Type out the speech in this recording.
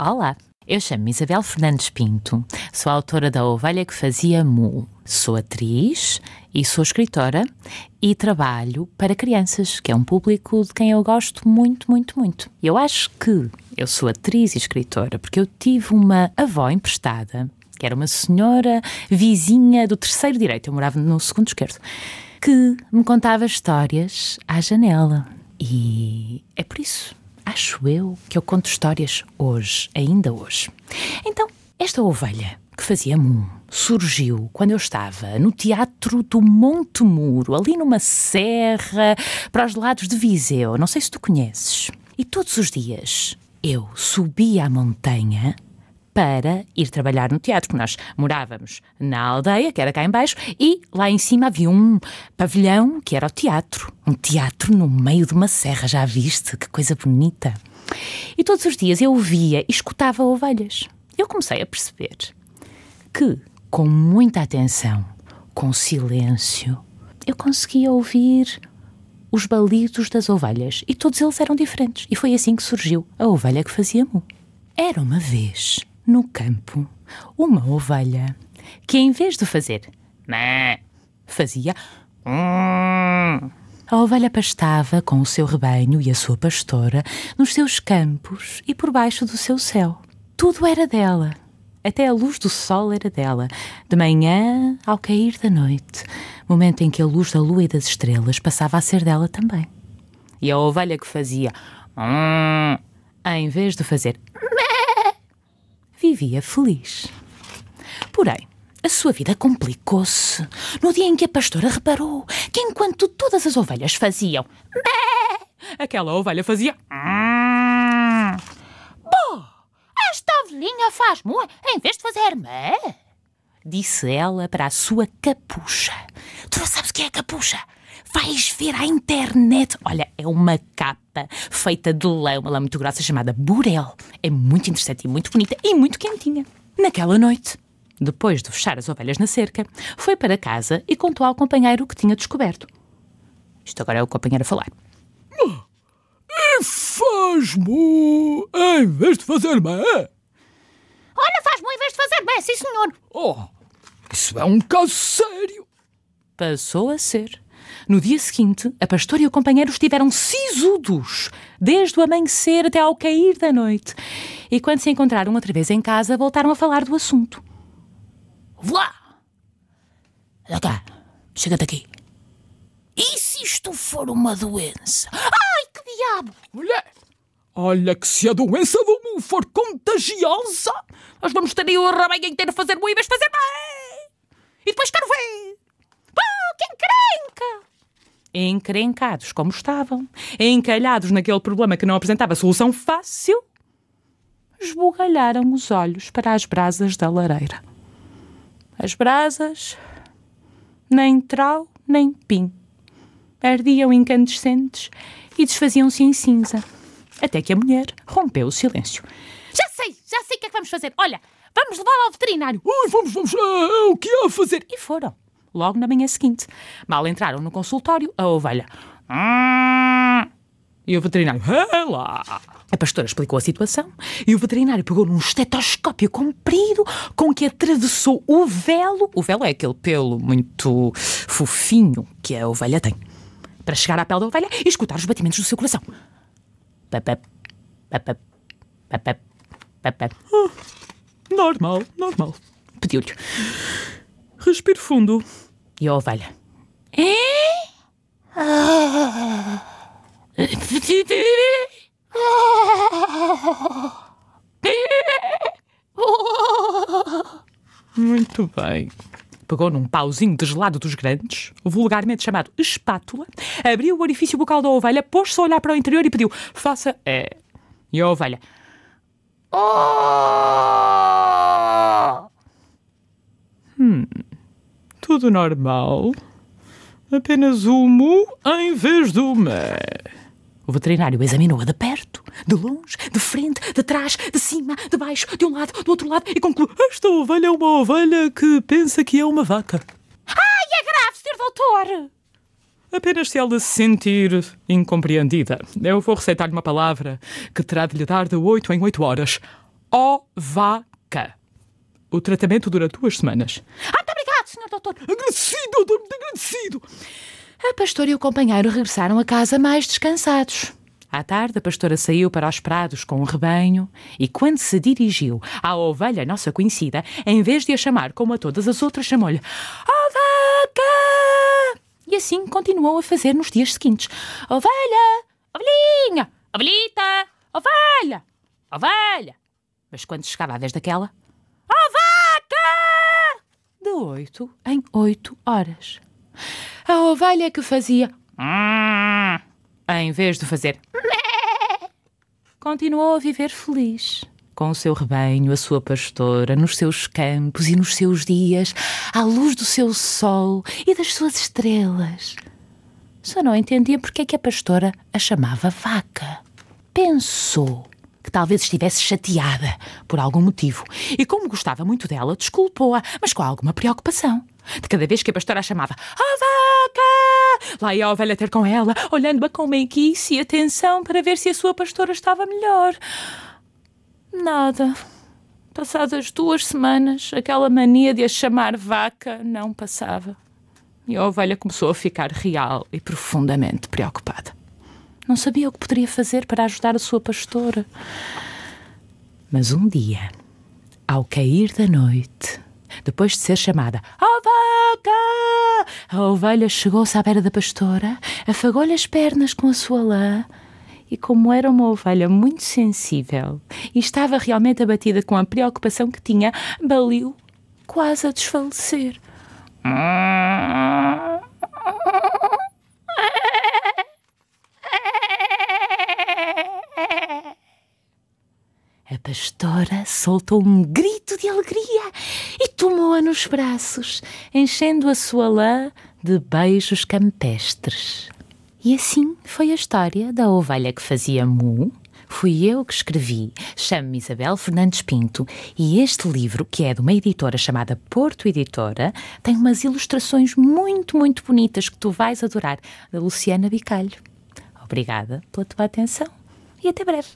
Olá, eu chamo-me Isabel Fernandes Pinto, sou autora da Ovelha que Fazia Mu. Sou atriz e sou escritora e trabalho para crianças, que é um público de quem eu gosto muito, muito, muito. Eu acho que eu sou atriz e escritora porque eu tive uma avó emprestada, que era uma senhora vizinha do terceiro direito, eu morava no segundo esquerdo, que me contava histórias à janela. E é por isso acho eu, que eu conto histórias hoje, ainda hoje. Então, esta ovelha que fazia mum surgiu quando eu estava no Teatro do Monte Muro, ali numa serra, para os lados de Viseu. Não sei se tu conheces. E todos os dias eu subia a montanha para ir trabalhar no teatro, porque nós morávamos na aldeia, que era cá embaixo, e lá em cima havia um pavilhão que era o teatro. Um teatro no meio de uma serra, já viste? Que coisa bonita. E todos os dias eu via e escutava ovelhas. Eu comecei a perceber que, com muita atenção, com silêncio, eu conseguia ouvir os balidos das ovelhas e todos eles eram diferentes. E foi assim que surgiu a ovelha que fazia mu. Era uma vez no campo uma ovelha que, em vez de fazer mã, fazia hum. A ovelha pastava com o seu rebanho e a sua pastora nos seus campos e por baixo do seu céu. Tudo era dela. Até a luz do sol era dela, de manhã ao cair da noite, momento em que a luz da lua e das estrelas passava a ser dela também. E a ovelha que fazia hum, em vez de fazer vivia feliz. Porém, a sua vida complicou-se no dia em que a pastora reparou que enquanto todas as ovelhas faziam Bé! aquela ovelha fazia Bom, esta ovelhinha faz mu em vez de fazer mé. Disse ela para a sua capucha. Tu não sabes o que é capucha? Vais ver à internet. Olha, é uma capa feita de lã, uma lã muito grossa chamada burel. É muito interessante e muito bonita e muito quentinha. Naquela noite, depois de fechar as ovelhas na cerca, foi para casa e contou ao companheiro o que tinha descoberto. Isto agora é o companheiro a falar. E faz-mo em vez de fazer mé. Olha, faz mu em vez de fazer mé, sim senhor. Oh, isso é um caso sério. Passou a ser. No dia seguinte, a pastora e o companheiro estiveram sisudos, desde o amanhecer até ao cair da noite. E quando se encontraram outra vez em casa, voltaram a falar do assunto. Vlá! Olha cá, chega-te aqui. E se isto for uma doença? Ai, que diabo! Olha, olha que se a doença do mu for contagiosa, nós vamos ter aí o rebanho inteiro a fazer mu em vez de fazer mé. E depois quero ver. Que encrenca! Encrencados como estavam, encalhados naquele problema que não apresentava solução fácil, esbugalharam os olhos para as brasas da lareira. As brasas, nem trau, nem pim, ardiam incandescentes e desfaziam-se em cinza, até que a mulher rompeu o silêncio. Já sei, já sei o que é que vamos fazer. Olha, vamos levá-la ao veterinário. Ui, vamos, vamos, é, o que há a fazer? E foram, logo na manhã seguinte. Mal entraram no consultório, a ovelha. "Hum", E o veterinário. "É lá." A pastora explicou a situação e o veterinário pegou num estetoscópio comprido com que atravessou o velo. O velo é aquele pelo muito fofinho que a ovelha tem. Para chegar à pele da ovelha e escutar os batimentos do seu coração. Papap, papap, papap, papap. Normal, normal. Pediu-lhe. Respire fundo. E a ovelha. Muito bem. Pegou num pauzinho de gelado dos grandes, vulgarmente chamado espátula, abriu o orifício bucal da ovelha, pôs-se a olhar para o interior e pediu: faça. É. E a ovelha. Hum. Tudo normal. Apenas o mu em vez do mé. O veterinário examinou-a de perto, de longe, de frente, de trás, de cima, de baixo, de um lado, do outro lado e concluiu: Esta ovelha é uma ovelha que pensa que é uma vaca. Ai, é grave, senhor doutor. Apenas se ela se sentir incompreendida. Eu vou receitar-lhe uma palavra que terá de lhe dar de 8 em 8 horas. Ovaca. O tratamento dura duas semanas. Ah, senhor doutor. Agradecido, doutor, muito agradecido. A pastora e o companheiro regressaram a casa mais descansados. À tarde, a pastora saiu para os prados com o rebanho e, quando se dirigiu à ovelha nossa conhecida, em vez de a chamar como a todas as outras, chamou-lhe Ovaca! E assim continuou a fazer nos dias seguintes. Ovelha! Ovelhinha! Ovelhita! Ovelha! Ovelha! Mas quando chegava a vez daquela, Ovaca! De oito em oito horas. A ovelha que fazia em vez de fazer continuou a viver feliz. Com o seu rebanho, a sua pastora, nos seus campos e nos seus dias, à luz do seu sol e das suas estrelas. Só não entendia porque é que a pastora a chamava vaca. Pensou que talvez estivesse chateada por algum motivo e, como gostava muito dela, desculpou-a, mas com alguma preocupação. De cada vez que a pastora a chamava A vaca! Lá ia a ovelha ter com ela, olhando-a com meiguice e atenção para ver se a sua pastora estava melhor. Nada. Passadas duas semanas, aquela mania de a chamar vaca não passava. E a ovelha começou a ficar real e profundamente preocupada. Não sabia o que poderia fazer para ajudar a sua pastora. Mas um dia, ao cair da noite, depois de ser chamada a vaca, a ovelha chegou-se à beira da pastora, afagou-lhe as pernas com a sua lã e, como era uma ovelha muito sensível e estava realmente abatida com a preocupação que tinha, baliu quase a desfalecer. A pastora soltou um grito de alegria e tomou-a nos braços, enchendo a sua lã de beijos campestres. E assim foi a história da ovelha que fazia mu. Fui eu que escrevi, chamo-me Isabel Fernandes Pinto e este livro, que é de uma editora chamada Porto Editora, tem umas ilustrações muito, muito bonitas que tu vais adorar, da Luciana Bicalho. Obrigada pela tua atenção e até breve.